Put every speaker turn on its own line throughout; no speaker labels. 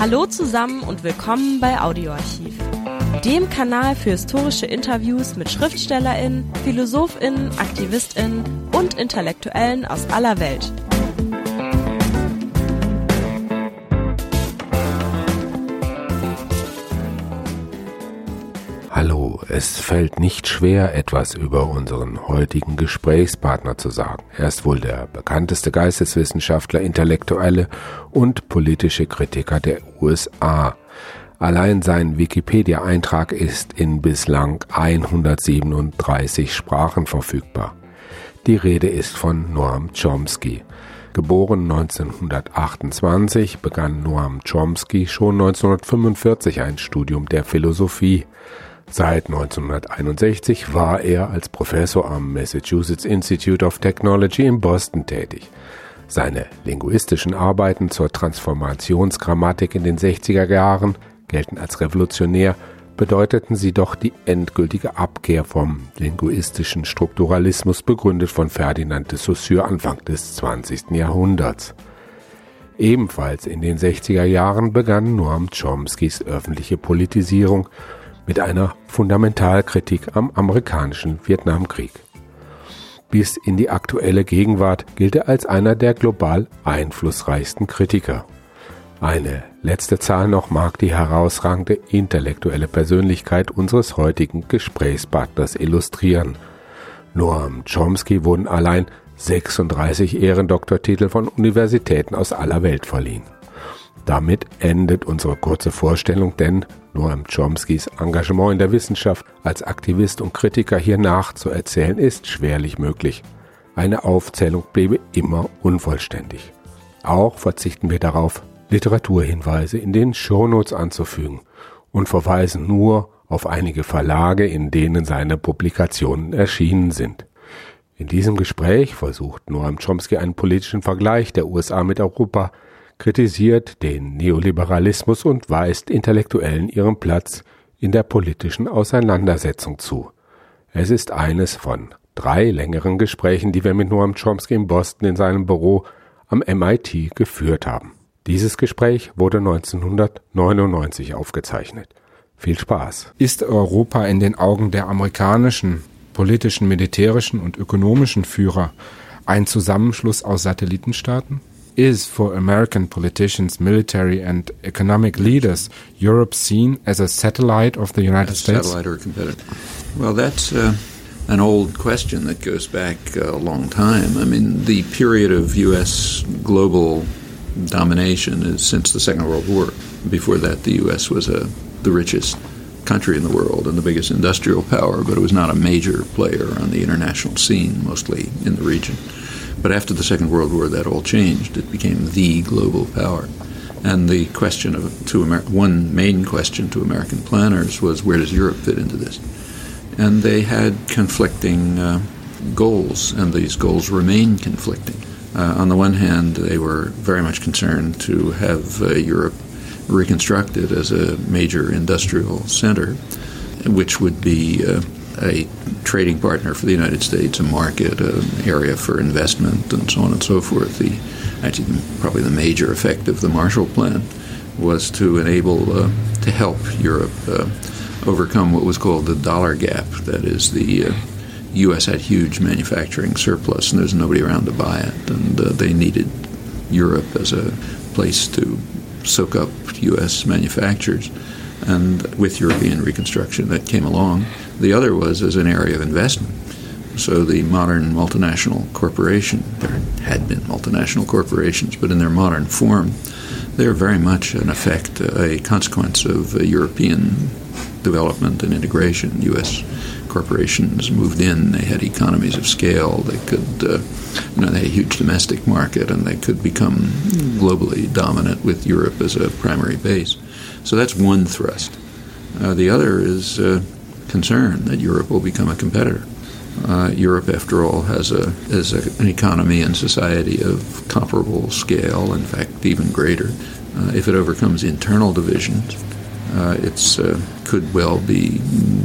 Hallo zusammen und willkommen bei Audioarchiv, dem Kanal für historische Interviews mit Schriftstellerinnen, Philosophinnen, Aktivistinnen und Intellektuellen aus aller Welt.
Es fällt nicht schwer, etwas über unseren heutigen Gesprächspartner zu sagen. Er ist wohl der bekannteste Geisteswissenschaftler, Intellektuelle und politische Kritiker der USA. Allein sein Wikipedia-Eintrag ist in bislang 137 Sprachen verfügbar. Die Rede ist von Noam Chomsky. Geboren 1928 begann Noam Chomsky schon 1945 ein Studium der Philosophie. Seit 1961 war er als Professor am Massachusetts Institute of Technology in Boston tätig. Seine linguistischen Arbeiten zur Transformationsgrammatik in den 60er Jahren gelten als revolutionär, bedeuteten sie doch die endgültige Abkehr vom linguistischen Strukturalismus begründet von Ferdinand de Saussure Anfang des 20. Jahrhunderts. Ebenfalls in den 60er Jahren begann Noam Chomskys öffentliche Politisierung mit einer Fundamentalkritik am amerikanischen Vietnamkrieg. Bis in die aktuelle Gegenwart gilt er als einer der global einflussreichsten Kritiker. Eine letzte Zahl noch mag die herausragende intellektuelle Persönlichkeit unseres heutigen Gesprächspartners illustrieren. Noam Chomsky wurden allein 36 Ehrendoktortitel von Universitäten aus aller Welt verliehen. Damit endet unsere kurze Vorstellung, denn Noam Chomskys Engagement in der Wissenschaft als Aktivist und Kritiker hier nachzuerzählen ist schwerlich möglich. Eine Aufzählung bliebe immer unvollständig. Auch verzichten wir darauf, Literaturhinweise in den Shownotes anzufügen und verweisen nur auf einige Verlage, in denen seine Publikationen erschienen sind. In diesem Gespräch versucht Noam Chomsky einen politischen Vergleich der USA mit Europa kritisiert den Neoliberalismus und weist Intellektuellen ihren Platz in der politischen Auseinandersetzung zu. Es ist eines von drei längeren Gesprächen, die wir mit Noam Chomsky in Boston in seinem Büro am MIT geführt haben. Dieses Gespräch wurde 1999 aufgezeichnet. Viel Spaß.
Ist Europa in den Augen der amerikanischen politischen, militärischen und ökonomischen Führer ein Zusammenschluss aus Satellitenstaaten? Is for American politicians, military, and economic leaders Europe seen as a satellite of the United States?
Satellite or competitor? Well, that's uh, an old question that goes back a long time. I mean, the period of U.S. global domination is since the Second World War. Before that, the U.S. was a, the richest country in the world and the biggest industrial power, but it was not a major player on the international scene, mostly in the region. But after the Second World War, that all changed. It became the global power. And the question of to Amer- one main question to American planners was where does Europe fit into this? And they had conflicting uh, goals, and these goals remain conflicting. Uh, on the one hand, they were very much concerned to have uh, Europe reconstructed as a major industrial center, which would be uh, a trading partner for the United States, a market, an area for investment, and so on and so forth. The actually probably the major effect of the Marshall Plan was to enable uh, to help Europe uh, overcome what was called the dollar gap. That is, the uh, U.S. had huge manufacturing surplus, and there's nobody around to buy it, and uh, they needed Europe as a place to soak up U.S. manufacturers. And with European reconstruction, that came along. The other was as an area of investment. So the modern multinational corporation, there had been multinational corporations, but in their modern form, they are very much, in effect, a consequence of European development and integration. U.S. corporations moved in; they had economies of scale. They could, uh, you know, they had a huge domestic market, and they could become globally dominant with Europe as a primary base. So that's one thrust. Uh, the other is uh, concern that Europe will become a competitor. Uh, Europe, after all, has a has a, an economy and society of comparable scale, in fact, even greater. Uh, if it overcomes internal divisions, uh, it uh, could well be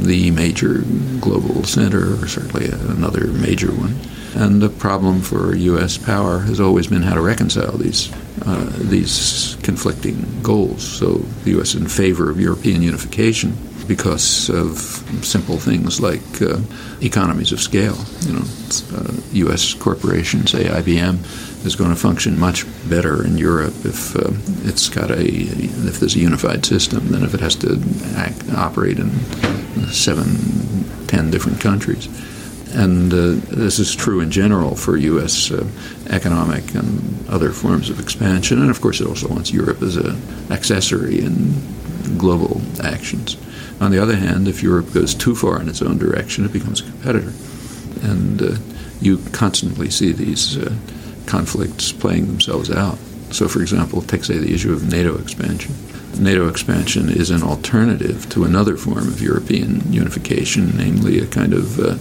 the major global center, or certainly another major one. And the problem for U.S. power has always been how to reconcile these uh, these conflicting goals. So the U.S. in favor of European unification because of simple things like uh, economies of scale. You know, uh, U.S. corporations, say IBM, is going to function much better in Europe if uh, it's got a if there's a unified system than if it has to act, operate in seven, ten different countries. And uh, this is true in general for U.S. Uh, economic and other forms of expansion. And of course, it also wants Europe as an accessory in global actions. On the other hand, if Europe goes too far in its own direction, it becomes a competitor. And uh, you constantly see these uh, conflicts playing themselves out. So, for example, take, say, the issue of NATO expansion. NATO expansion is an alternative to another form of European unification, namely a kind of uh,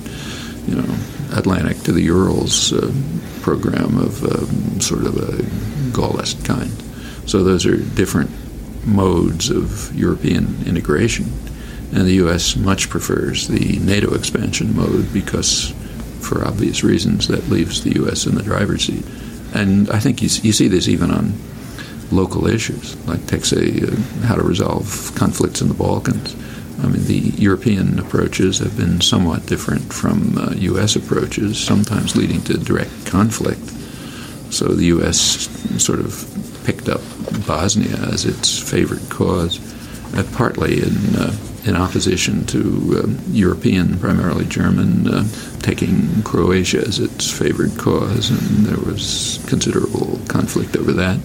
you know, Atlantic to the Urals uh, program of um, sort of a Gaullist kind. So those are different modes of European integration. And the U.S. much prefers the NATO expansion mode because, for obvious reasons, that leaves the U.S. in the driver's seat. And I think you, you see this even on local issues, like take, say, uh, how to resolve conflicts in the Balkans I mean, the European approaches have been somewhat different from uh, U.S. approaches, sometimes leading to direct conflict. So the U.S. sort of picked up Bosnia as its favorite cause, uh, partly in uh, in opposition to uh, European, primarily German, uh, taking Croatia as its favored cause, and there was considerable conflict over that,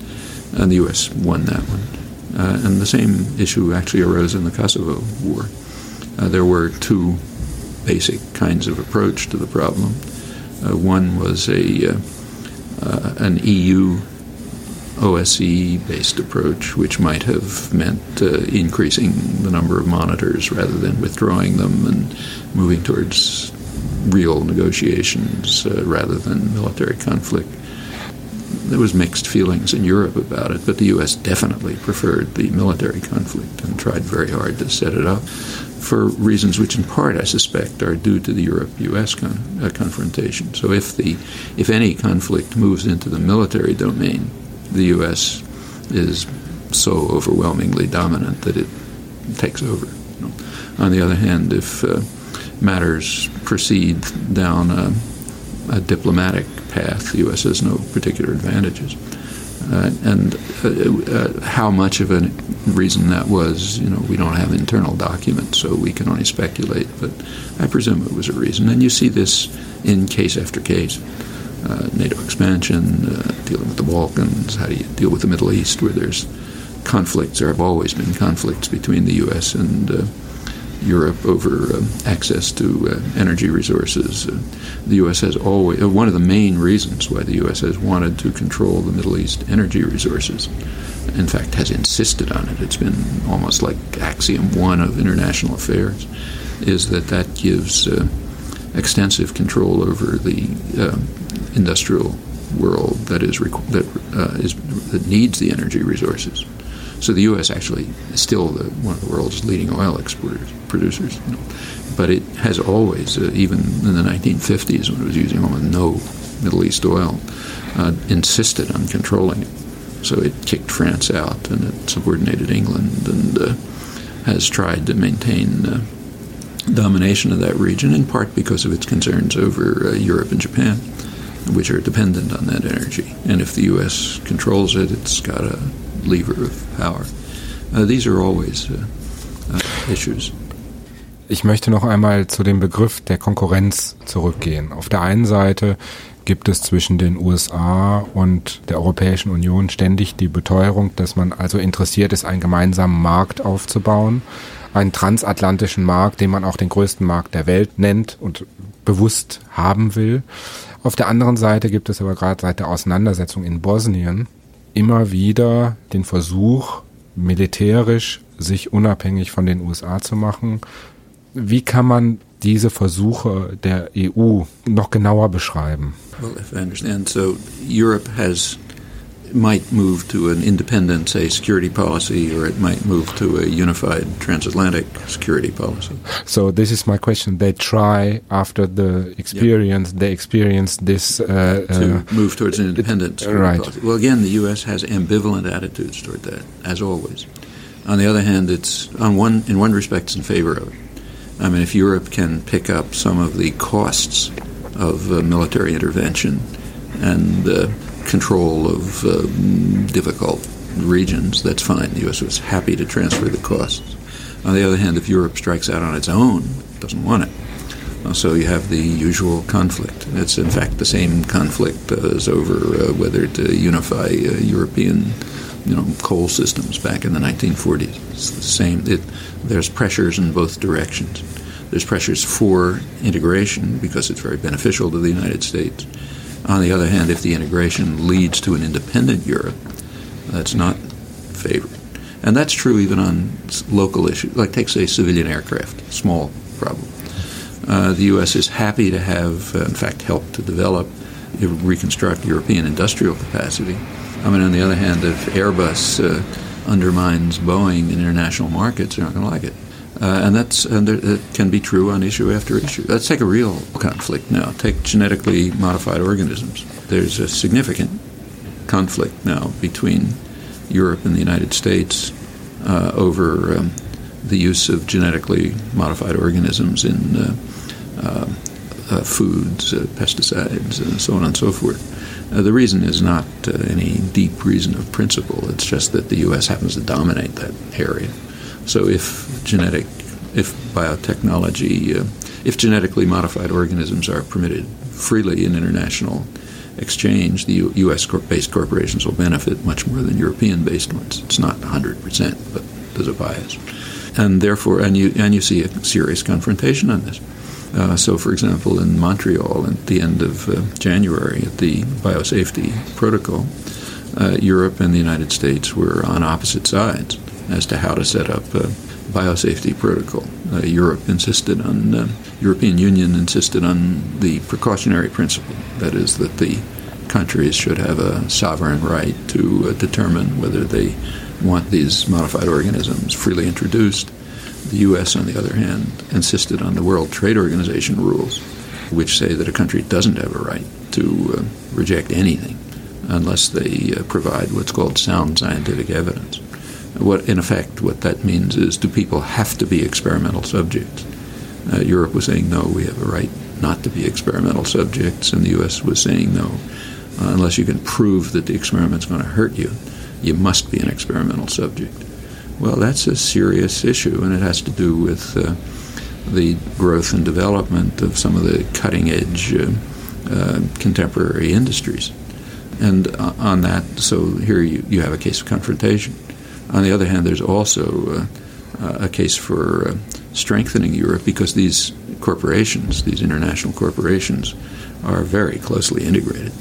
and the U.S. won that one. Uh, and the same issue actually arose in the Kosovo War. Uh, there were two basic kinds of approach to the problem. Uh, one was a uh, uh, an EU OSCE based approach, which might have meant uh, increasing the number of monitors rather than withdrawing them and moving towards real negotiations rather than military conflict there was mixed feelings in Europe about it, but the U.S. definitely preferred the military conflict and tried very hard to set it up for reasons which, in part, I suspect, are due to the Europe-U.S. Con- uh, confrontation. So, if the if any conflict moves into the military domain, the U.S. is so overwhelmingly dominant that it takes over. On the other hand, if uh, matters proceed down a, a diplomatic path. The U.S. has no particular advantages. Uh, and uh, uh, how much of a reason that was, you know, we don't have internal documents, so we can only speculate. But I presume it was a reason. And you see this in case after case. Uh, NATO expansion, uh, dealing with the Balkans, how do you deal with the Middle East, where there's conflicts. There have always been conflicts between the U.S. and uh, Europe over uh, access to uh, energy resources. The U.S. has always, one of the main reasons why the U.S. has wanted to control the Middle East energy resources, in fact, has insisted on it. It's been almost like axiom one of international affairs, is that that gives extensive control over the uh, industrial world that is, that, is that needs the energy resources. So the U.S. actually is still the, one of the world's leading oil exporters producers. You know. But it has always, uh, even in the 1950s when it was using almost no Middle East oil, uh, insisted on controlling it. So it kicked France out and it subordinated England and uh, has tried to maintain uh, domination of that region, in part because of its concerns over uh, Europe and Japan, which are dependent on that energy. And if the U.S. controls it, it's got a lever of power. Uh, these are always uh, uh, issues.
Ich möchte noch einmal zu dem Begriff der Konkurrenz zurückgehen. Auf der einen Seite gibt es zwischen den USA und der Europäischen Union ständig die Beteuerung, dass man also interessiert ist, einen gemeinsamen Markt aufzubauen, einen transatlantischen Markt, den man auch den größten Markt der Welt nennt und bewusst haben will. Auf der anderen Seite gibt es aber gerade seit der Auseinandersetzung in Bosnien immer wieder den Versuch, militärisch sich unabhängig von den USA zu machen. Wie kann man diese Versuche der EU noch genauer beschreiben?
Well, if I understand, so Europe has might move to an independent, say, security policy, or it might move to a unified transatlantic security policy.
So this is my question. They try after the experience, yep. they experience this uh,
to uh, move towards an independent security
right.
policy. Well, again, the U.S. has ambivalent attitudes toward that, as always. On the other hand, it's on one in one respect, it's in favor of it. I mean, if Europe can pick up some of the costs of uh, military intervention and uh, control of uh, difficult regions, that's fine. The U.S. was happy to transfer the costs. On the other hand, if Europe strikes out on its own, doesn't want it. Uh, so you have the usual conflict. It's in fact the same conflict as over uh, whether to unify uh, European, you know, coal systems back in the 1940s. It's the same. It, there's pressures in both directions. There's pressures for integration because it's very beneficial to the United States on the other hand, if the integration leads to an independent Europe, that's not favored. And that's true even on local issues, like take, say, civilian aircraft, small problem. Uh, the U.S. is happy to have, uh, in fact, help to develop, reconstruct European industrial capacity. I mean, on the other hand, if Airbus uh, undermines Boeing in international markets, they're not going to like it. Uh, and that's and there, it can be true on issue after issue. Let's take a real conflict now. Take genetically modified organisms. There's a significant conflict now between Europe and the United States uh, over um, the use of genetically modified organisms in uh, uh, uh foods, uh, pesticides, and so on and so forth. the reason is not any deep reason of principle. It's just that the U.S. happens to dominate that area. So if genetic, if biotechnology, uh, if genetically modified organisms are permitted freely in international exchange, the U- U.S. based corporations will benefit much more than European based ones. It's not 100%, but there's a bias. And therefore, and you, and you see a serious confrontation on this. Uh, so, for example, in Montreal at the end of uh, January at the biosafety protocol, uh, Europe and the United States were on opposite sides as to how to set up a biosafety protocol. Uh, Europe insisted on, uh, European Union insisted on the precautionary principle, that is, that the countries should have a sovereign right to uh, determine whether they want these modified organisms freely introduced. The U.S., on the other hand, insisted on the World Trade Organization rules, which say that a country doesn't have a right to uh, reject anything unless they uh, provide what's called sound scientific evidence. What, in effect, what that means is do people have to be experimental subjects? Uh, Europe was saying no, we have a right not to be experimental subjects, and the U.S. was saying no, uh, unless you can prove that the experiment's going to hurt you, you must be an experimental subject. Well, that's a serious issue, and it has to do with uh, the growth and development of some of the cutting edge uh, uh, contemporary industries. And uh, on that, so here you, you have a case of confrontation. On the other hand, there's also uh, a case for uh, strengthening Europe because these corporations, these international corporations, are very closely integrated.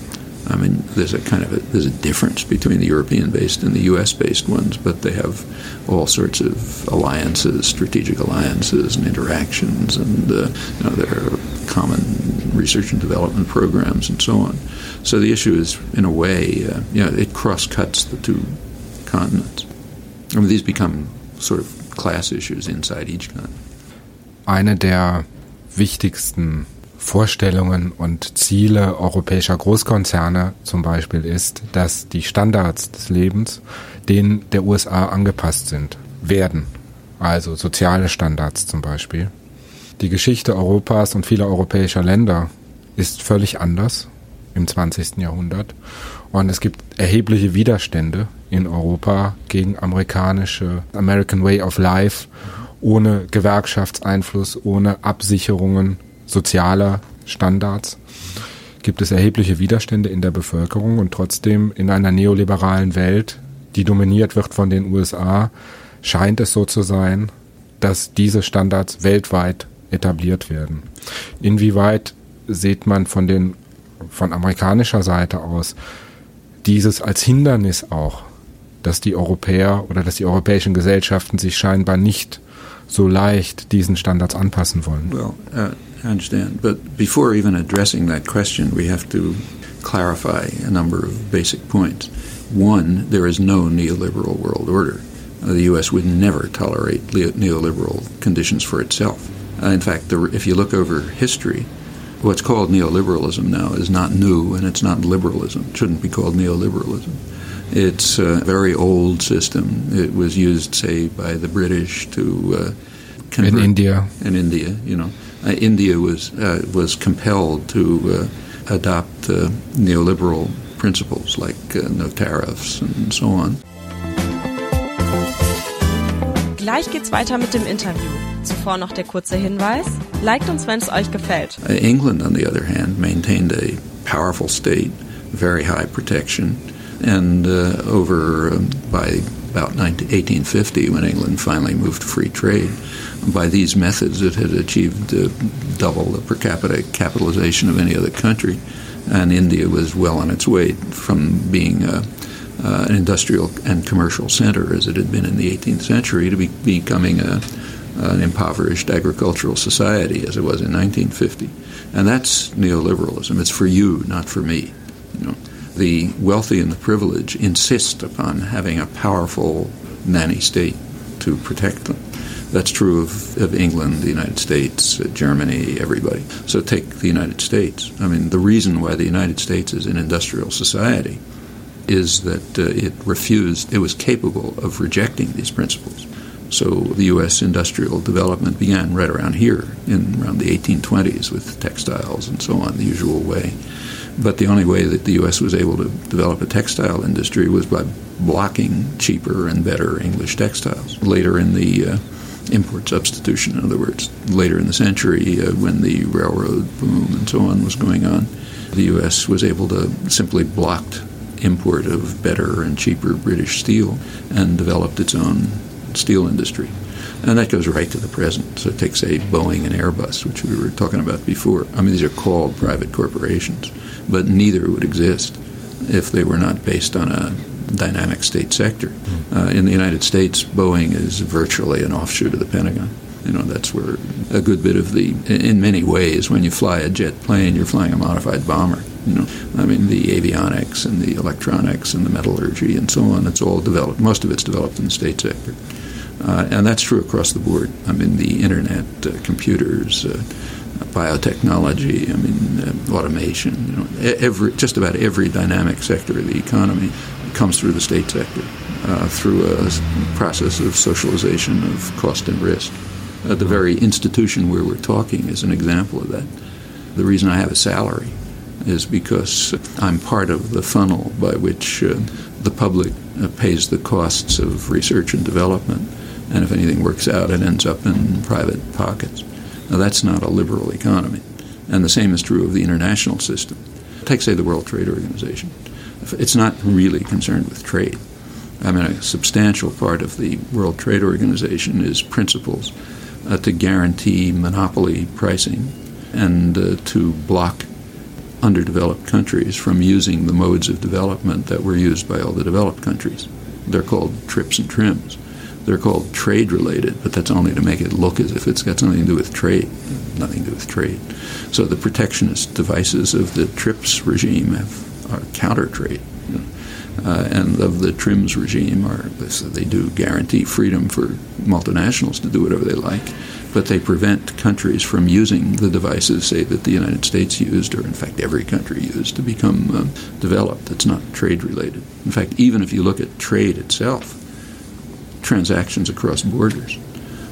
I mean, there's a kind of a, there's a difference between the European-based and the U.S.-based ones, but they have all sorts of alliances, strategic alliances, and interactions, and uh, you know, there are common research and development programs and so on. So the issue is, in a way, uh, you know, it cross-cuts the two continents. I mean, these become sort of class issues inside each continent.
Eine der wichtigsten Vorstellungen und Ziele europäischer Großkonzerne zum Beispiel ist, dass die Standards des Lebens denen der USA angepasst sind, werden. Also soziale Standards zum Beispiel. Die Geschichte Europas und vieler europäischer Länder ist völlig anders im 20. Jahrhundert und es gibt erhebliche Widerstände in Europa gegen amerikanische American Way of Life ohne Gewerkschaftseinfluss, ohne Absicherungen sozialer Standards. Gibt es erhebliche Widerstände in der Bevölkerung und trotzdem in einer neoliberalen Welt, die dominiert wird von den USA, scheint es so zu sein, dass diese Standards weltweit etabliert werden. Inwieweit sieht man von den von amerikanischer Seite aus dieses als Hindernis auch, dass die Europäer oder dass die europäischen Gesellschaften sich scheinbar nicht so leicht diesen Standards anpassen wollen.
Well, uh, I understand, but before even addressing that question, we have to clarify a number of basic points. One, there is no neoliberal world order. Uh, the U.S. would never tolerate neoliberal conditions for itself. Uh, in fact, the, if you look over history, what's called neoliberalism now is not new and it's not liberalism. It shouldn't be called neoliberalism. It's a very old system. It was used, say, by the British to uh,
convert, in India.
In India, you know, uh, India was uh, was compelled to uh, adopt uh, neoliberal principles like uh, no tariffs and so on.
Gleich geht's weiter mit dem Interview. Zuvor noch der kurze Hinweis: Liked uns, wenn es euch gefällt.
England, on the other hand, maintained a powerful state, very high protection. And uh, over um, by about 19, 1850, when England finally moved to free trade, by these methods it had achieved uh, double the per capita capitalization of any other country. And India was well on its way from being uh, uh, an industrial and commercial center, as it had been in the 18th century, to be becoming a, an impoverished agricultural society, as it was in 1950. And that's neoliberalism. It's for you, not for me. You know the wealthy and the privileged insist upon having a powerful nanny state to protect them. That's true of, of England, the United States, uh, Germany, everybody. So take the United States. I mean, the reason why the United States is an industrial society is that uh, it refused, it was capable of rejecting these principles. So the U.S. industrial development began right around here, in around the 1820s, with textiles and so on, the usual way. But the only way that the U.S. was able to develop a textile industry was by blocking cheaper and better English textiles. Later in the uh, import substitution, in other words, later in the century, uh, when the railroad boom and so on was going on, the U.S. was able to simply block import of better and cheaper British steel and developed its own steel industry. And that goes right to the present. So it takes a Boeing and Airbus, which we were talking about before. I mean, these are called private corporations but neither would exist if they were not based on a dynamic state sector. Uh, in the United States, Boeing is virtually an offshoot of the Pentagon. You know, that's where a good bit of the, in many ways, when you fly a jet plane, you're flying a modified bomber. You know, I mean, the avionics and the electronics and the metallurgy and so on, it's all developed, most of it's developed in the state sector. Uh, and that's true across the board. I mean, the internet, uh, computers, uh, biotechnology, I mean, uh, automation, you know, every, just about every dynamic sector of the economy comes through the state sector, uh, through a process of socialization of cost and risk. Uh, the very institution where we're talking is an example of that. The reason I have a salary is because I'm part of the funnel by which uh, the public uh, pays the costs of research and development, and if anything works out, it ends up in private pockets. Now, that's not a liberal economy. And the same is true of the international system. Take, say, the World Trade Organization. It's not really concerned with trade. I mean, a substantial part of the World Trade Organization is principles uh, to guarantee monopoly pricing and uh, to block underdeveloped countries from using the modes of development that were used by all the developed countries. They're called TRIPS and TRIMS. They're called trade related, but that's only to make it look as if it's got something to do with trade. Nothing to do with trade. So the protectionist devices of the TRIPS regime have, are counter trade. You know? uh, and of the TRIMS regime are they do guarantee freedom for multinationals to do whatever they like, but they prevent countries from using the devices, say that the United States used, or in fact every country used, to become uh, developed. It's not trade related. In fact, even if you look at trade itself, transactions across borders.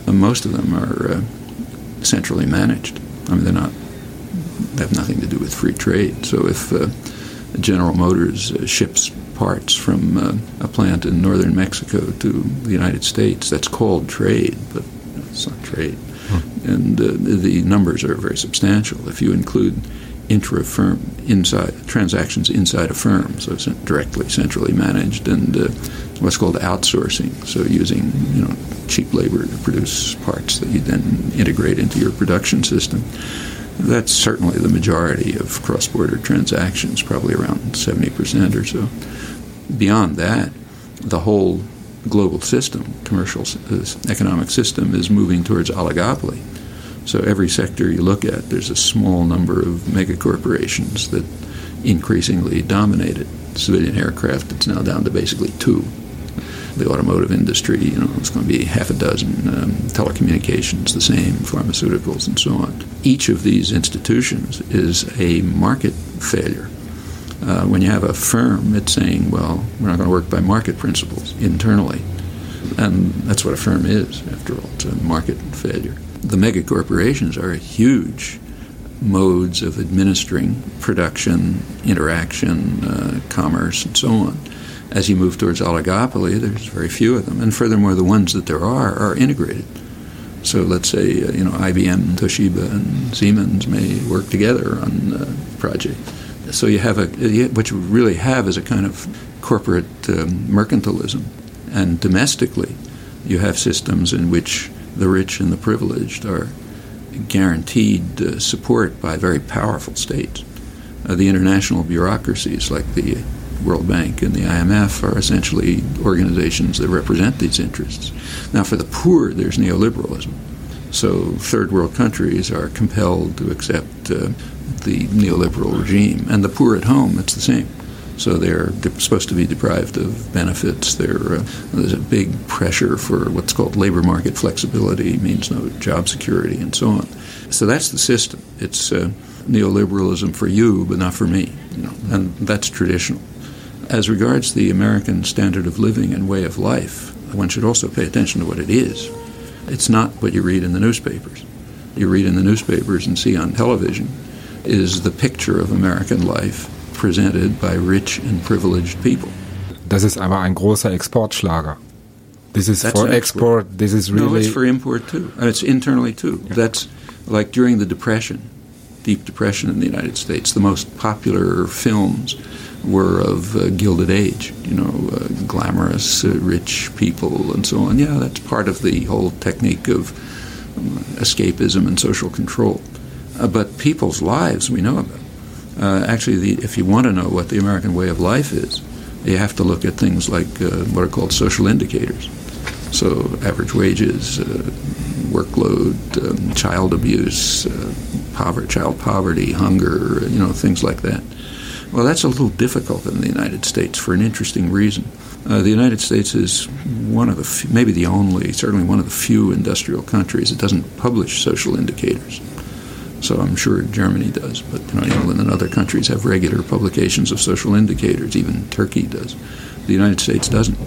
And most of them are uh, centrally managed. I mean, they're not they have nothing to do with free trade. So if uh, General Motors uh, ships parts from uh, a plant in northern Mexico to the United States, that's called trade, but it's not trade. Hmm. And uh, the numbers are very substantial. If you include intra-firm inside transactions inside a firm, so it's directly centrally managed, and uh, what's called outsourcing. So using you know cheap labor to produce parts that you then integrate into your production system. That's certainly the majority of cross-border transactions, probably around 70% or so. Beyond that, the whole global system, commercial uh, economic system, is moving towards oligopoly. So every sector you look at, there's a small number of megacorporations that increasingly dominated. Civilian aircraft, it's now down to basically two. The automotive industry, you know, it's going to be half a dozen. Um, telecommunications, the same. Pharmaceuticals, and so on. Each of these institutions is a market failure. Uh, when you have a firm, it's saying, well, we're not going to work by market principles internally. And that's what a firm is, after all. It's a market failure. The mega corporations are huge modes of administering production, interaction, uh, commerce, and so on. As you move towards oligopoly, there's very few of them, and furthermore, the ones that there are are integrated. So let's say uh, you know IBM, Toshiba, and Siemens may work together on a project. So you have a what you really have is a kind of corporate um, mercantilism, and domestically, you have systems in which the rich and the privileged are guaranteed uh, support by very powerful states. Uh, the international bureaucracies like the World Bank and the IMF are essentially organizations that represent these interests. Now, for the poor, there's neoliberalism. So, third world countries are compelled to accept uh, the neoliberal regime. And the poor at home, it's the same. So they're supposed to be deprived of benefits. Uh, there's a big pressure for what's called labor market flexibility, means no job security, and so on. So that's the system. It's uh, neoliberalism for you, but not for me. You know, and that's traditional. As regards the American standard of living and way of life, one should also pay attention to what it is. It's not what you read in the newspapers. You read in the newspapers and see on television is the picture of American life presented by rich and privileged people.
Das ist aber ein großer Exportschlager. This is
That's
for export.
export.
This is really.
No, it's for import too. And it's internally too.
Yeah.
That's like during the Depression, deep depression in the United States, the most popular films were of uh, Gilded Age, you know, uh, glamorous, uh, rich people and so on. Yeah, that's part of the whole technique of um, escapism and social control. Uh, but people's lives we know about. Uh, actually, the, if you want to know what the American way of life is, you have to look at things like uh, what are called social indicators. So, average wages, uh, workload, um, child abuse, uh, poverty, child poverty, hunger, you know, things like that. Well, that's a little difficult in the United States for an interesting reason. Uh, the United States is one of the, maybe the only, certainly one of the few industrial countries that doesn't publish social indicators. So I'm sure Germany does, but you know, England and other countries have regular publications of social indicators. Even Turkey does. The United States doesn't.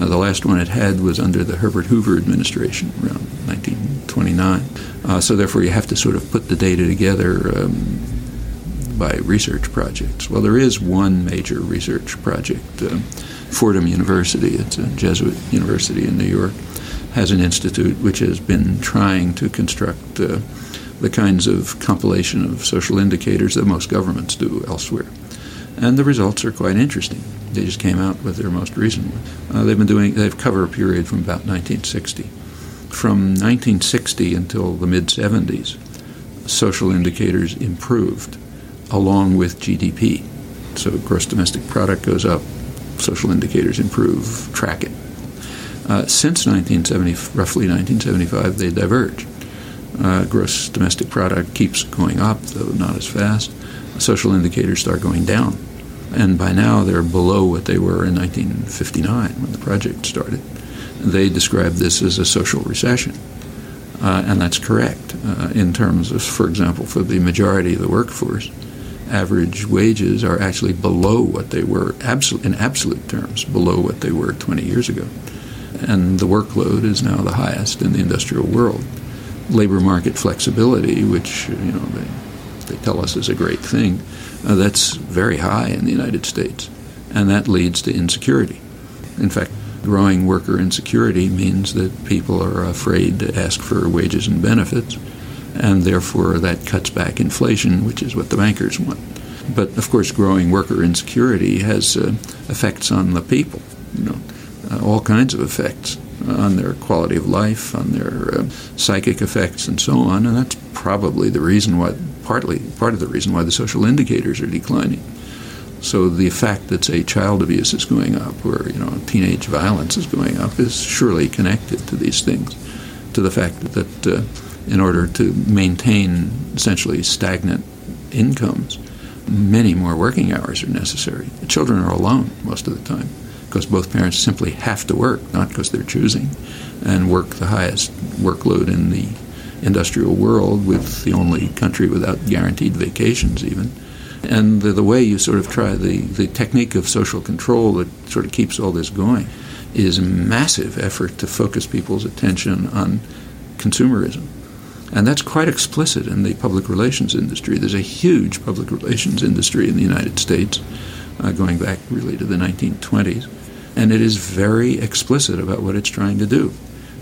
Uh, the last one it had was under the Herbert Hoover administration around 1929. Uh, so therefore, you have to sort of put the data together um, by research projects. Well, there is one major research project. Uh, Fordham University, it's a Jesuit university in New York, has an institute which has been trying to construct uh, the kinds of compilation of social indicators that most governments do elsewhere. And the results are quite interesting. They just came out with their most recent one. Uh, they've been doing, they've covered a period from about 1960. From 1960 until the mid 70s, social indicators improved along with GDP. So gross domestic product goes up, social indicators improve, track it. Uh, since 1970, roughly 1975, they diverge. Uh, gross domestic product keeps going up, though not as fast. Social indicators start going down. And by now, they're below what they were in 1959 when the project started. They describe this as a social recession. Uh, and that's correct uh, in terms of, for example, for the majority of the workforce, average wages are actually below what they were, absolute, in absolute terms, below what they were 20 years ago. And the workload is now the highest in the industrial world. Labor market flexibility, which you know they, they tell us is a great thing, uh, that's very high in the United States, and that leads to insecurity. In fact, growing worker insecurity means that people are afraid to ask for wages and benefits, and therefore that cuts back inflation, which is what the bankers want. But of course, growing worker insecurity has uh, effects on the people. You know, uh, all kinds of effects on their quality of life, on their uh, psychic effects, and so on. And that's probably the reason why, partly part of the reason why the social indicators are declining. So the fact that say child abuse is going up, or you know teenage violence is going up, is surely connected to these things, to the fact that uh, in order to maintain essentially stagnant incomes, many more working hours are necessary. Children are alone most of the time because both parents simply have to work, not because they're choosing, and work the highest workload in the industrial world with the only country without guaranteed vacations, even. And the, the way you sort of try the, the technique of social control that sort of keeps all this going is a massive effort to focus people's attention on consumerism. And that's quite explicit in the public relations industry. There's a huge public relations industry in the United States, uh, going back really to the 1920s. And it is very explicit about what it's trying to do.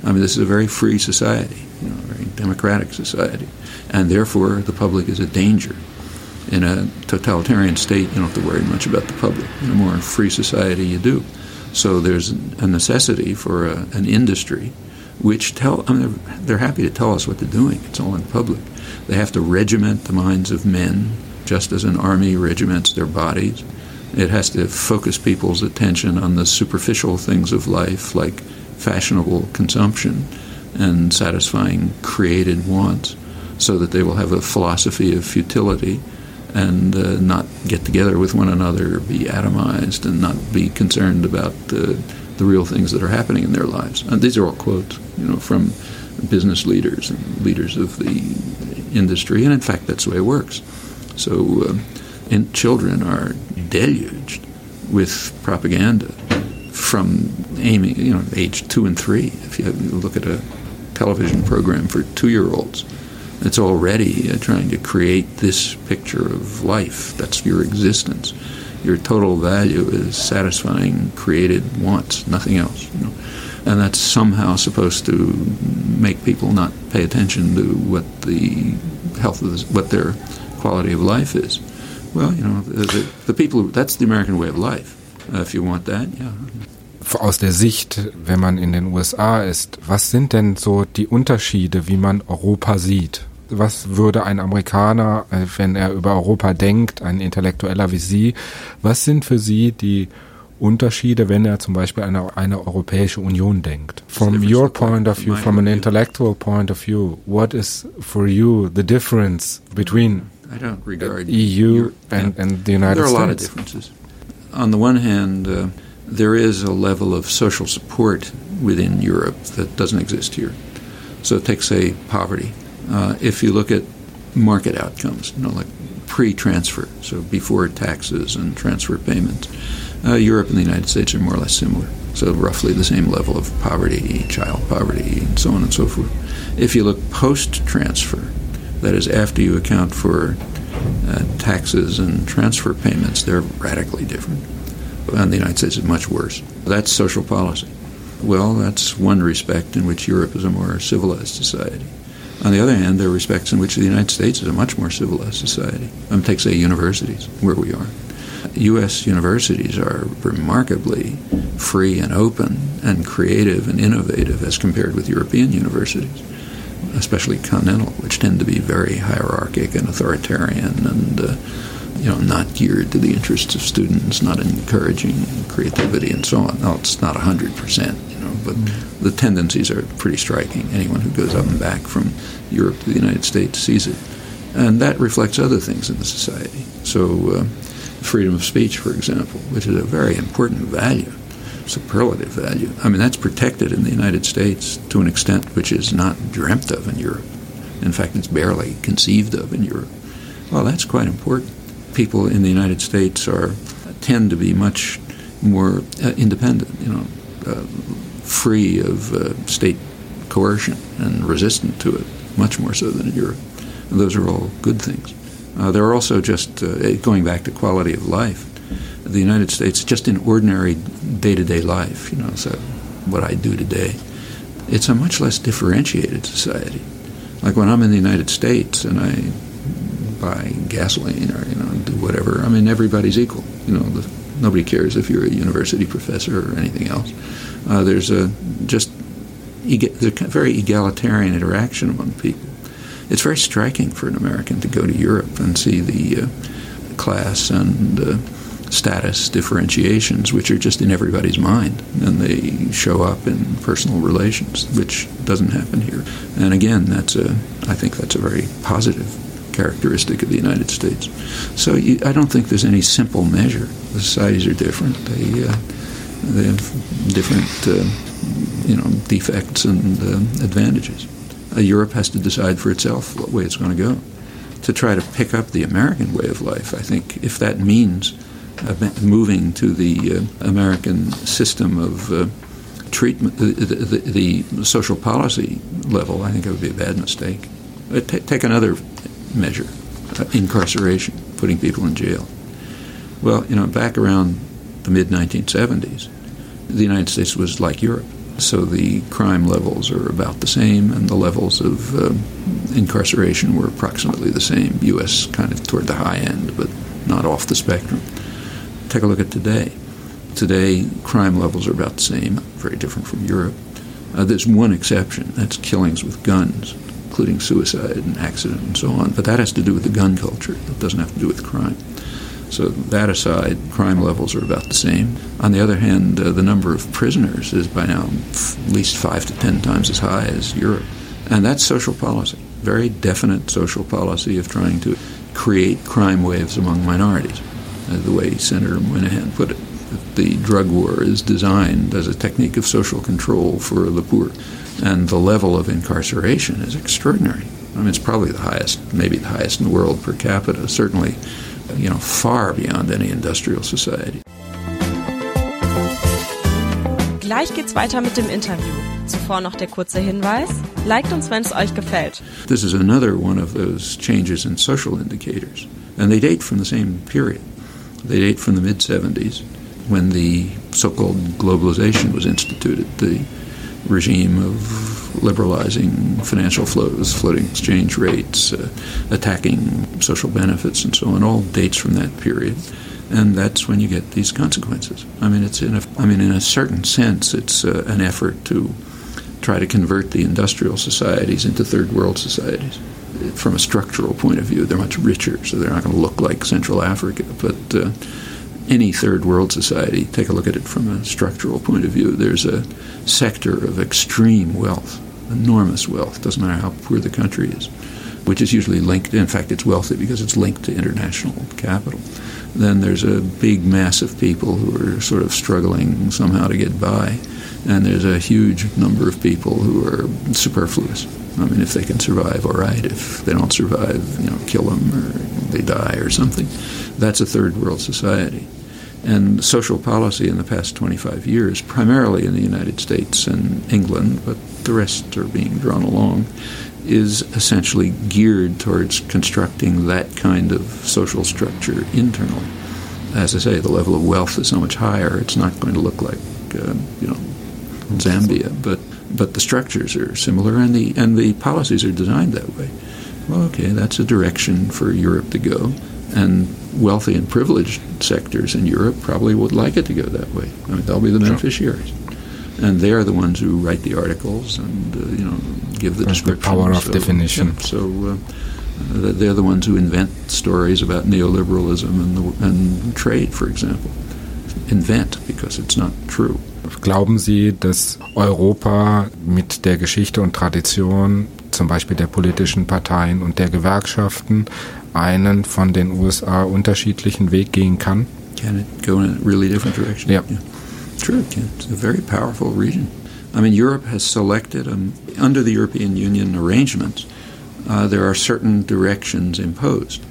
I mean, this is a very free society, you know, a very democratic society. And therefore, the public is a danger. In a totalitarian state, you don't have to worry much about the public. In a more free society, you do. So there's a necessity for a, an industry which tell I mean, they're, they're happy to tell us what they're doing. It's all in public. They have to regiment the minds of men, just as an army regiments their bodies. It has to focus people's attention on the superficial things of life, like fashionable consumption and satisfying created wants, so that they will have a philosophy of futility and uh, not get together with one another, be atomized, and not be concerned about uh, the real things that are happening in their lives. And these are all quotes, you know, from business leaders and leaders of the industry, and in fact, that's the way it works. So, uh, and children are deluged with propaganda from aiming, you know, age two and three. If you look at a television program for two-year-olds, it's already uh, trying to create this picture of life. That's your existence. Your total value is satisfying created wants, nothing else. You know? And that's somehow supposed to make people not pay attention to what the health of this, what their quality of life is. Well, you know, the, the people, that's the American way of life. Uh, if you want that, yeah.
Aus der Sicht, wenn man in den USA ist, was sind denn so die Unterschiede, wie man Europa sieht? was würde ein Amerikaner, äh, wenn er über Europa denkt, ein Intellektueller wie Sie, was sind für Sie die Unterschiede, wenn er zum Beispiel an eine, eine Europäische Union denkt? From your point of view, from an intellectual point of view, what is for you the difference between EU and, and the United States?
There are a lot of differences. On the one hand, uh, there is a level of social support within Europe that doesn't exist here. So take, say, poverty. Uh, if you look at market outcomes, you know, like pre-transfer, so before taxes and transfer payments, uh, Europe and the United States are more or less similar. So roughly the same level of poverty, child poverty, and so on and so forth. If you look post-transfer, that is after you account for uh, taxes and transfer payments, they're radically different. And the United States is much worse. That's social policy. Well, that's one respect in which Europe is a more civilized society. On the other hand, there are respects in which the United States is a much more civilized society. Um, take, say, universities, where we are. U.S. universities are remarkably free and open and creative and innovative as compared with European universities, especially continental, which tend to be very hierarchic and authoritarian and uh, you know not geared to the interests of students, not encouraging creativity and so on. No, it's not hundred percent you know, but the tendencies are pretty striking. Anyone who goes up and back from Europe to the United States sees it. And that reflects other things in the society. So, uh, freedom of speech, for example, which is a very important value, superlative value. I mean, that's protected in the United States to an extent which is not dreamt of in Europe. In fact, it's barely conceived of in Europe. Well, that's quite important. People in the United States are tend to be much more uh, independent. You know, uh, free of uh, state coercion and resistant to it, much more so than in Europe. And those are all good things. Uh, there are also just, uh, going back to quality of life, the United States, just in ordinary day to day life, you know, so what I do today, it's a much less differentiated society. Like when I'm in the United States and I buy gasoline or, you know, do whatever, I mean, everybody's equal. You know, the, nobody cares if you're a university professor or anything else. Uh, there's a just there's a very egalitarian interaction among people. It's very striking for an American to go to Europe and see the uh, class and uh, status differentiations, which are just in everybody's mind, and they show up in personal relations, which doesn't happen here. And again, that's a I think that's a very positive characteristic of the United States. So you, I don't think there's any simple measure. The societies are different. They, uh, they have different, uh, you know, defects and uh, advantages. Uh, Europe has to decide for itself what way it's going to go. To try to pick up the American way of life, I think, if that means moving to the uh, American system of treatment, the, the, the, social policy level, I think it would be a bad mistake. T- take another measure uh, incarceration, putting people in jail. Well, you know, back around the mid 1970s, the United States was like Europe. So the crime levels are about the same, and the levels of um, incarceration were approximately the same. U.S. kind of toward the high end, but not off the spectrum. Take a look at today. Today, crime levels are about the same, very different from Europe. Uh, there's one exception that's killings with guns, including suicide and accident and so on, but that has to do with the gun culture. It doesn't have to do with crime. So, that aside, crime levels are about the same. On the other hand, uh, the number of prisoners is by now f- at least five to ten times as high as Europe. And that's social policy, very definite social policy of trying to create crime waves among minorities, Uh, the way Senator Moynihan put it the drug war is designed as a technique of social control for the poor. And the level of incarceration is extraordinary. I mean, it's probably the highest, maybe the highest in the world per capita, certainly, you know, far beyond any industrial society.
Gleich geht's weiter mit dem Interview. Zuvor noch der kurze Hinweis. Liked uns, wenn es euch gefällt.
This is another one of those changes in social indicators. And they date from the same period. They date from the mid 70s when the so called globalization was instituted, the regime of liberalizing financial flows, floating exchange rates, uh, attacking social benefits, and so on, all dates from that period. And that's when you get these consequences. I mean, it's in a, I mean, in a certain sense, it's uh, an effort to try to convert the industrial societies into third world societies. From a structural point of view, they're much richer, so they're not going to look like Central Africa, but uh, any third world society, take a look at it from a structural point of view, there's a sector of extreme wealth, enormous wealth, doesn't matter how poor the country is, which is usually linked, in fact, it's wealthy because it's linked to international capital. Then there's a big mass of people who are sort of struggling somehow to get by, and there's a huge number of people who are superfluous. I mean, if they can survive, all right. If they don't survive, you know, kill them or they die or something. That's a third world society. And social policy in the past 25 years, primarily in the United States and England, but the rest are being drawn along, is essentially geared towards constructing that kind of social structure internally. As I say, the level of wealth is so much higher, it's not going to look like, uh, you know, Zambia, but but the structures are similar and the and the policies are designed that way. Well, okay, that's a direction for Europe to go. And wealthy and privileged sectors in Europe probably would like it to go that way. I mean, they'll be the beneficiaries. And they're the ones who write the articles and, uh, you know, give the description.
The power of
so,
definition.
Yeah, so uh, they're the ones who invent stories about neoliberalism and, the, and trade, for example. Invent, because it's not true.
Glauben Sie, dass Europa mit der Geschichte und Tradition zum Beispiel der politischen Parteien und der Gewerkschaften einen von den USA unterschiedlichen Weg gehen kann?
Can it go in a really different direction?
Yeah.
yeah. Sure, it can. It's a very powerful region. I mean, Europe has selected, um, under the European Union arrangements, uh, there are certain directions imposed.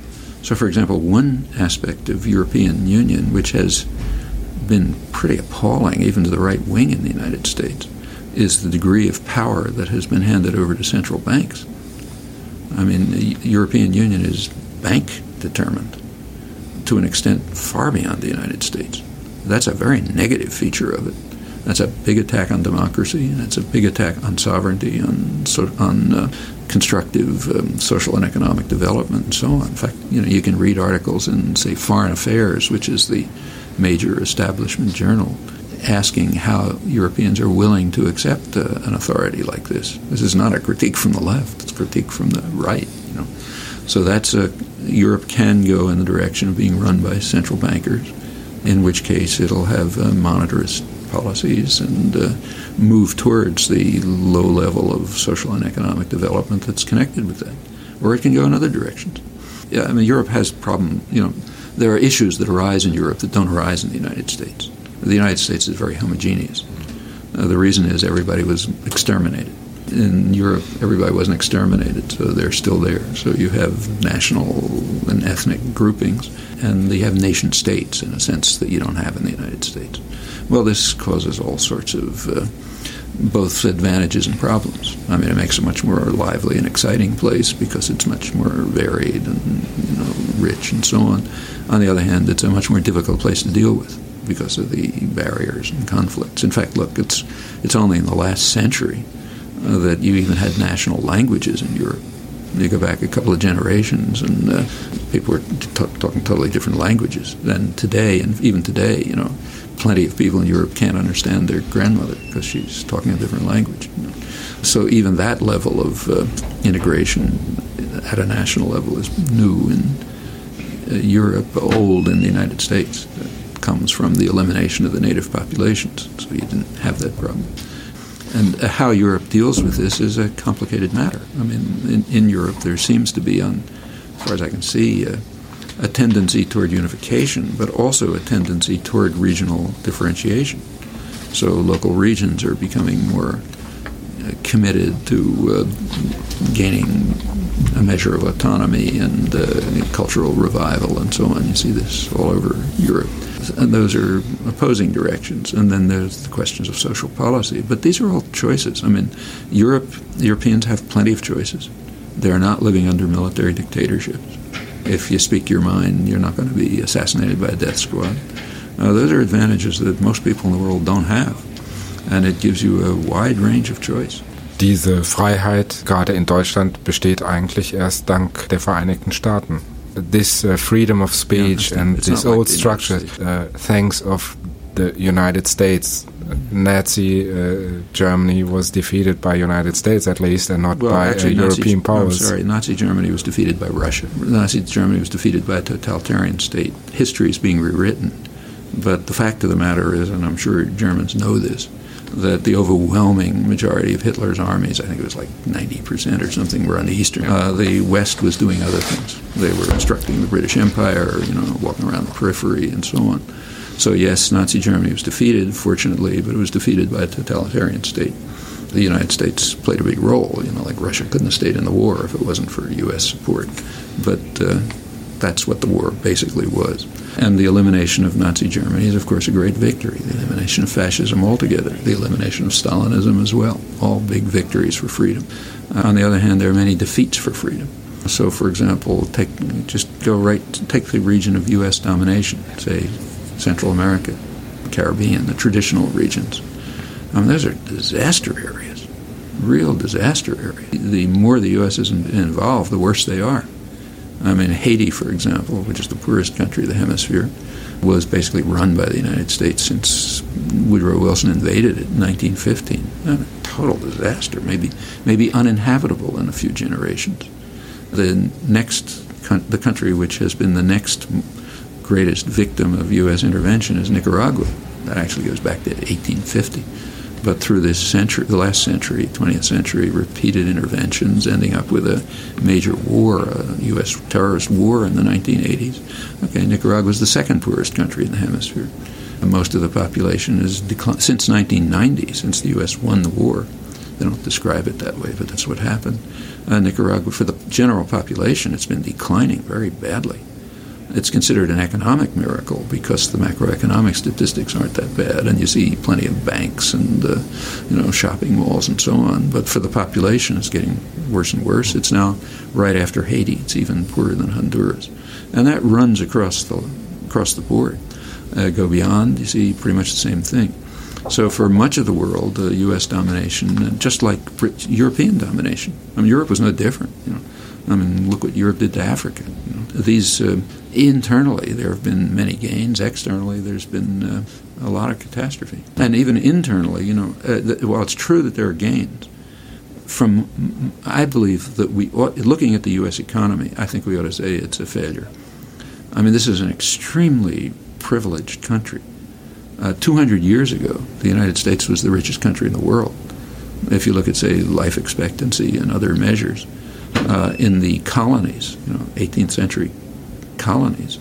So, for example, one aspect of European Union, which has been pretty appalling, even to the right wing in the United States, is the degree of power that has been handed over to central banks. I mean, the European Union is bank determined to an extent far beyond the United States. That's a very negative feature of it. That's a big attack on democracy, and it's a big attack on sovereignty, on on uh, constructive um, social and economic development, and so on. In fact, you know, you can read articles in, say, Foreign Affairs, which is the major establishment journal, asking how Europeans are willing to accept uh, an authority like this. This is not a critique from the left; it's critique from the right. You know, so that's a Europe can go in the direction of being run by central bankers, in which case it'll have uh, monetarist policies and uh, move towards the low level of social and economic development that's connected with that. or it can go in other directions. Yeah, I mean, Europe has problem. You know, there are issues that arise in Europe that don't arise in the United States. The United States is very homogeneous. Uh, the reason is everybody was exterminated. In Europe, everybody wasn't exterminated, so they're still there. So you have national and ethnic groupings, and you have nation states in a sense that you don't have in the United States. Well, this causes all sorts of uh, both advantages and problems. I mean, it makes a much more lively and exciting place because it's much more varied and you know rich and so on. On the other hand, it's a much more difficult place to deal with because of the barriers and conflicts. In fact, look, it's it's only in the last century uh, that you even had national languages in Europe. You go back a couple of generations, and uh, people were t- talking totally different languages. Then today, and even today, you know, plenty of people in Europe can't understand their grandmother because she's talking a different language. So even that level of uh, integration at a national level is new in uh, Europe, old in the United States. It comes from the elimination of the native populations, so you didn't have that problem. And uh, how Europe deals with this is a complicated matter. I mean, in, in Europe, there seems to be, on, as far as I can see, uh, a tendency toward unification, but also a tendency toward regional differentiation. So local regions are becoming more uh, committed to uh, gaining a measure of autonomy and uh, cultural revival and so on. You see this all over Europe. And those are opposing directions. And then there's the questions of social policy. But these are all choices. I mean, Europe, Europeans have plenty of choices. They're not living under military dictatorships if you speak your mind, you're not going to be assassinated by a death squad. Uh, those are advantages that most people in the world don't have. And it gives you a wide range of choice.
Diese Freiheit, gerade in Deutschland, besteht eigentlich erst dank der Vereinigten Staaten. This uh, freedom of speech yeah, and this old like structure, uh, thanks of the United States Nazi uh, Germany was defeated by United States at least, and not
well,
by
actually,
uh, European
Nazi,
powers.
No, sorry, Nazi Germany was defeated by Russia. Nazi Germany was defeated by a totalitarian state. History is being rewritten, but the fact of the matter is, and I'm sure Germans know this, that the overwhelming majority of Hitler's armies, I think it was like 90% or something, were on the eastern. Uh, the West was doing other things. They were obstructing the British Empire, you know, walking around the periphery and so on. So, yes, Nazi Germany was defeated, fortunately, but it was defeated by a totalitarian state. The United States played a big role. You know, like Russia couldn't have stayed in the war if it wasn't for U.S. support. But uh, that's what the war basically was. And the elimination of Nazi Germany is, of course, a great victory. The elimination of fascism altogether, the elimination of Stalinism as well, all big victories for freedom. Uh, on the other hand, there are many defeats for freedom. So, for example, take just go right take the region of U.S. domination, say Central America, Caribbean, the traditional regions. I mean, those are disaster areas, real disaster areas. The more the U.S. is involved, the worse they are. I mean, Haiti, for example, which is the poorest country of the hemisphere, was basically run by the United States since Woodrow Wilson invaded it in 1915. A total disaster, maybe maybe uninhabitable in a few generations. The next, the country which has been the next greatest victim of U.S. intervention is Nicaragua. That actually goes back to 1850. But through this century, the last century, 20th century, repeated interventions ending up with a major war, a U.S. terrorist war in the 1980s. Okay, Nicaragua is the second poorest country in the hemisphere. And most of the population has declined since 1990, since the U.S. won the war. They don't describe it that way, but that's what happened. Uh, Nicaragua, for the general population, it's been declining very badly it's considered an economic miracle because the macroeconomic statistics aren't that bad, and you see plenty of banks and uh, you know shopping malls and so on. But for the population, it's getting worse and worse. It's now right after Haiti. It's even poorer than Honduras, and that runs across the across the board. Uh, go beyond, you see pretty much the same thing. So for much of the world, uh, U.S. domination, just like Brit- European domination. I mean, Europe was no different. You know, I mean, look what Europe did to Africa. These uh, internally there have been many gains. Externally, there's been uh, a lot of catastrophe, and even internally, you know, uh, th- while it's true that there are gains, from I believe that we ought, looking at the U.S. economy, I think we ought to say it's a failure. I mean, this is an extremely privileged country. Uh, 200 years ago, the United States was the richest country in the world. If you look at, say, life expectancy and other measures, uh, in the colonies, you know, 18th century colonies.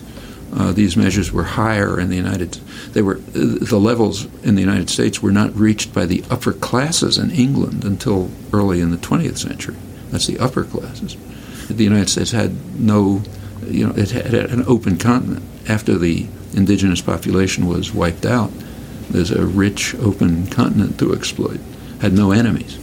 Uh, these measures were higher in the United. They were the levels in the United States were not reached by the upper classes in England until early in the 20th century. That's the upper classes. The United States had no, you know, it had an open continent after the indigenous population was wiped out. There's a rich, open continent to exploit. Had no enemies.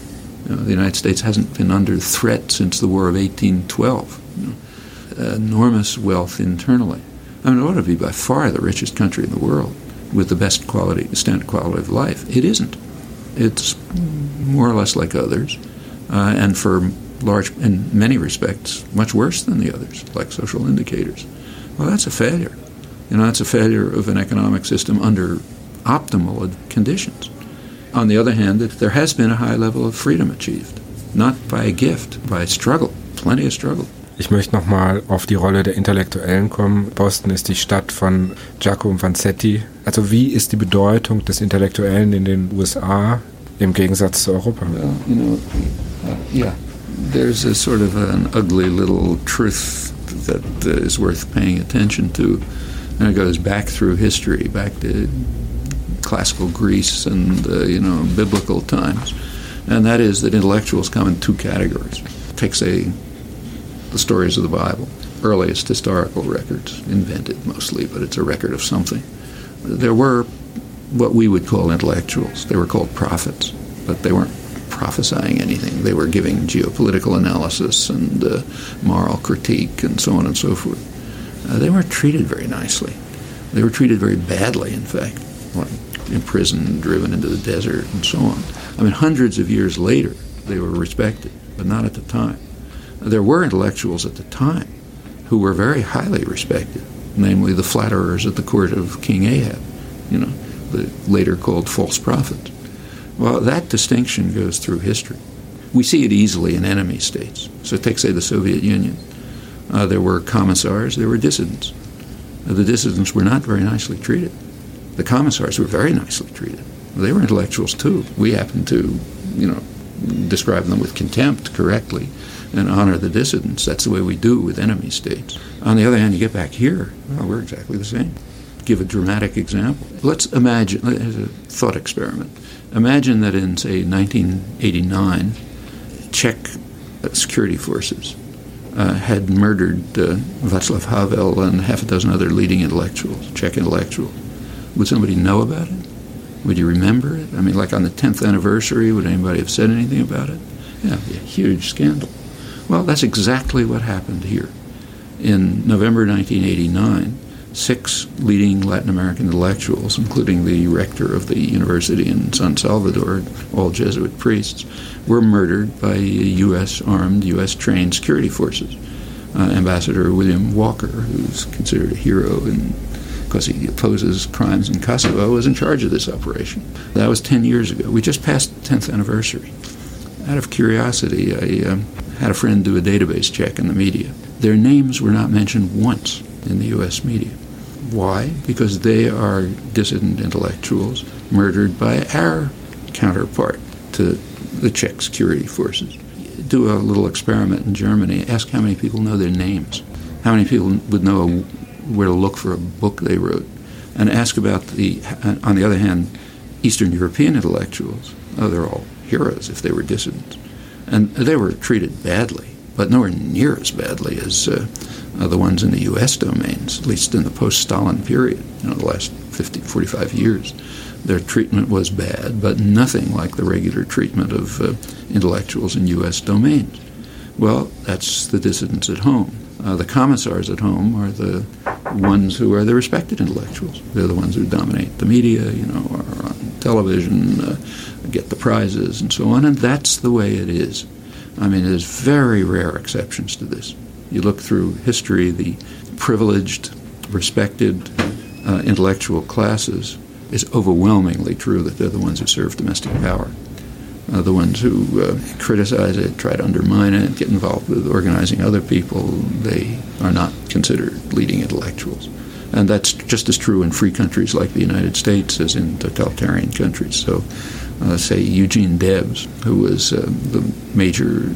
You know, the United States hasn't been under threat since the War of 1812. You know, enormous wealth internally. I mean, it ought to be by far the richest country in the world with the best quality, standard quality of life. It isn't. It's more or less like others, uh, and for large, in many respects, much worse than the others, like social indicators. Well, that's a failure. You know, that's a failure of an economic system under optimal conditions. On the other hand, that there has been a high level of freedom achieved, not by a gift, by struggle, plenty of struggle.
Ich möchte nochmal auf die Rolle der Intellektuellen kommen. Boston ist die Stadt von Giacomo Vanzetti. Also wie ist die Bedeutung des Intellektuellen in den USA im Gegensatz zu Europa?
Well, you know, uh, yeah, there's a sort of an ugly little truth that uh, is worth paying attention to, and it goes back through history, back to classical Greece and uh, you know biblical times, and that is that intellectuals come in two categories. Take say the stories of the Bible, earliest historical records, invented mostly, but it's a record of something. There were what we would call intellectuals. They were called prophets, but they weren't prophesying anything. They were giving geopolitical analysis and uh, moral critique and so on and so forth. Uh, they weren't treated very nicely. They were treated very badly, in fact, imprisoned, driven into the desert, and so on. I mean, hundreds of years later, they were respected, but not at the time. There were intellectuals at the time who were very highly respected, namely the flatterers at the court of King Ahab, you know, the later called false prophets. Well, that distinction goes through history. We see it easily in enemy states. So take, say, the Soviet Union. Uh, there were commissars, there were dissidents. Uh, the dissidents were not very nicely treated. The commissars were very nicely treated. They were intellectuals too. We happen to, you know, describe them with contempt correctly and honor the dissidents. That's the way we do with enemy states. On the other hand, you get back here, well, we're exactly the same. Give a dramatic example. Let's imagine, as a thought experiment, imagine that in, say, 1989, Czech security forces uh, had murdered uh, Václav Havel and half a dozen other leading intellectuals, Czech intellectuals. Would somebody know about it? Would you remember it? I mean, like on the 10th anniversary, would anybody have said anything about it? Yeah, be a huge scandal. Well, that's exactly what happened here. In November 1989, six leading Latin American intellectuals, including the rector of the university in San Salvador, all Jesuit priests, were murdered by U.S. armed, U.S. trained security forces. Uh, Ambassador William Walker, who's considered a hero in, because he opposes crimes in Kosovo, was in charge of this operation. That was 10 years ago. We just passed the 10th anniversary. Out of curiosity, I um, had a friend do a database check in the media. Their names were not mentioned once in the U.S. media. Why? Because they are dissident intellectuals murdered by our counterpart to the Czech security forces. Do a little experiment in Germany. Ask how many people know their names. How many people would know where to look for a book they wrote. And ask about the, on the other hand, Eastern European intellectuals. Oh, they're all heroes if they were dissidents. And they were treated badly, but nowhere near as badly as uh, uh, the ones in the U.S. domains, at least in the post Stalin period, you know, the last 50, 45 years. Their treatment was bad, but nothing like the regular treatment of uh, intellectuals in U.S. domains. Well, that's the dissidents at home. Uh, the commissars at home are the ones who are the respected intellectuals. They're the ones who dominate the media, you know, are on television, uh, get the prizes, and so on. And that's the way it is. I mean, there's very rare exceptions to this. You look through history, the privileged, respected uh, intellectual classes, it's overwhelmingly true that they're the ones who serve domestic power. Uh, the ones who uh, criticize it, try to undermine it, get involved with organizing other people, they are not considered leading intellectuals. And that's just as true in free countries like the United States as in totalitarian countries. So uh, say, Eugene Debs, who was uh, the major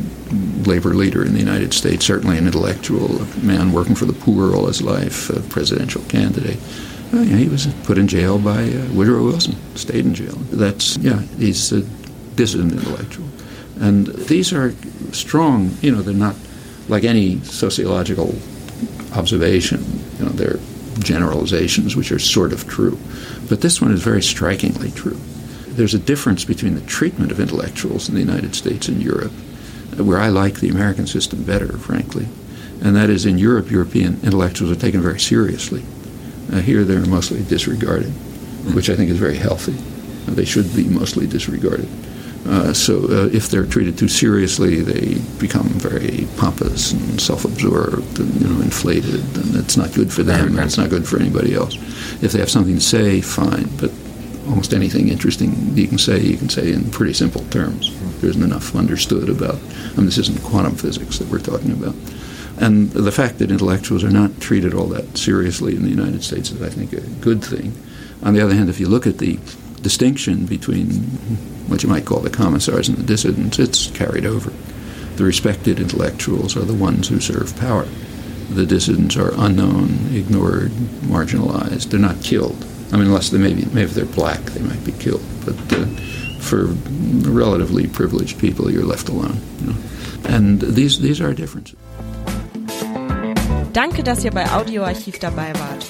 labor leader in the United States, certainly an intellectual, a man working for the poor all his life, a presidential candidate. Uh, was put in jail by uh, Woodrow Wilson, stayed in jail. That's, yeah, he's a dissident intellectual. And these are strong, you know, they're not like any sociological observation, you know, they're generalizations which are sort of true. But this one is very strikingly true. There's a difference between the treatment of intellectuals in the United States and Europe, where I like the American system better, frankly. And that is in Europe, European intellectuals are taken very seriously. Uh, here they're mostly disregarded, which I think is very healthy. They should be mostly disregarded. Uh, so uh, if they're treated too seriously, they become very pompous and self-absorbed and you know inflated, and it's not good for them, and it's not good for anybody else. If they have something to say, fine, but almost anything interesting you can say, you can say in pretty simple terms. There isn't enough understood about. I mean, this isn't quantum physics that we're talking about. And the fact that intellectuals are not treated all that seriously in the United States is, I think, a good thing. On the other hand, if you look at the distinction between what you might call the commissars and the dissidents, it's carried over. The respected intellectuals are the ones who serve power. The dissidents are unknown, ignored, marginalized. They're not killed. I mean, unless they maybe, maybe if they're black, they might be killed. But uh, for relatively privileged people, you're left alone. You know? And these, these are differences.
Danke, dass ihr bei Audioarchiv dabei wart.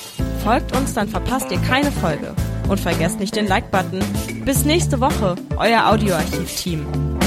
Folgt uns, dann verpasst ihr keine Folge. Und vergesst nicht den Like-Button. Bis nächste Woche, euer Audioarchiv-Team.